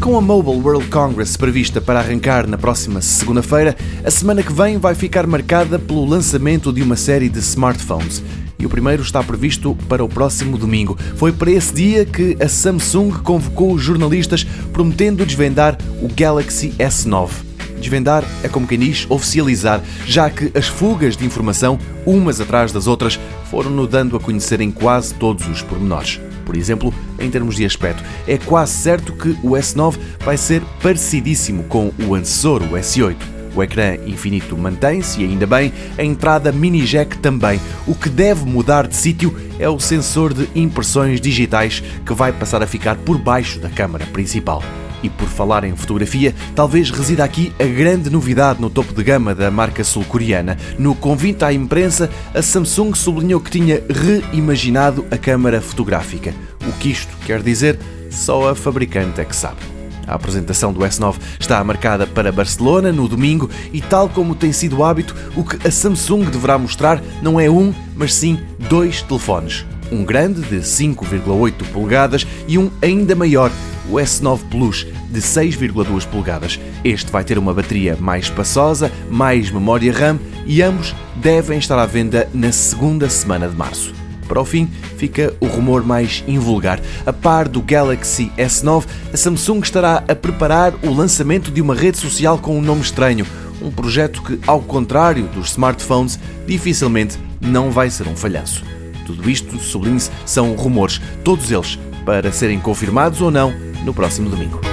Com a Mobile World Congress prevista para arrancar na próxima segunda-feira, a semana que vem vai ficar marcada pelo lançamento de uma série de smartphones. E o primeiro está previsto para o próximo domingo. Foi para esse dia que a Samsung convocou os jornalistas prometendo desvendar o Galaxy S9. Desvendar é como quem diz oficializar, já que as fugas de informação, umas atrás das outras, foram-no dando a conhecer em quase todos os pormenores. Por exemplo, em termos de aspecto, é quase certo que o S9 vai ser parecidíssimo com o antecessor, o S8. O ecrã infinito mantém-se e ainda bem, a entrada mini jack também. O que deve mudar de sítio é o sensor de impressões digitais que vai passar a ficar por baixo da câmara principal. E por falar em fotografia, talvez resida aqui a grande novidade no topo de gama da marca sul-coreana. No convite à imprensa, a Samsung sublinhou que tinha reimaginado a câmara fotográfica. O que isto quer dizer, só a fabricante é que sabe. A apresentação do S9 está marcada para Barcelona no domingo e, tal como tem sido o hábito, o que a Samsung deverá mostrar não é um, mas sim dois telefones. Um grande de 5,8 polegadas e um ainda maior o S9 Plus de 6,2 polegadas. Este vai ter uma bateria mais espaçosa, mais memória RAM e ambos devem estar à venda na segunda semana de março. Para o fim, fica o rumor mais invulgar. A par do Galaxy S9, a Samsung estará a preparar o lançamento de uma rede social com um nome estranho. Um projeto que, ao contrário dos smartphones, dificilmente não vai ser um falhanço. Tudo isto, sublinhe-se, são rumores, todos eles para serem confirmados ou não no próximo domingo.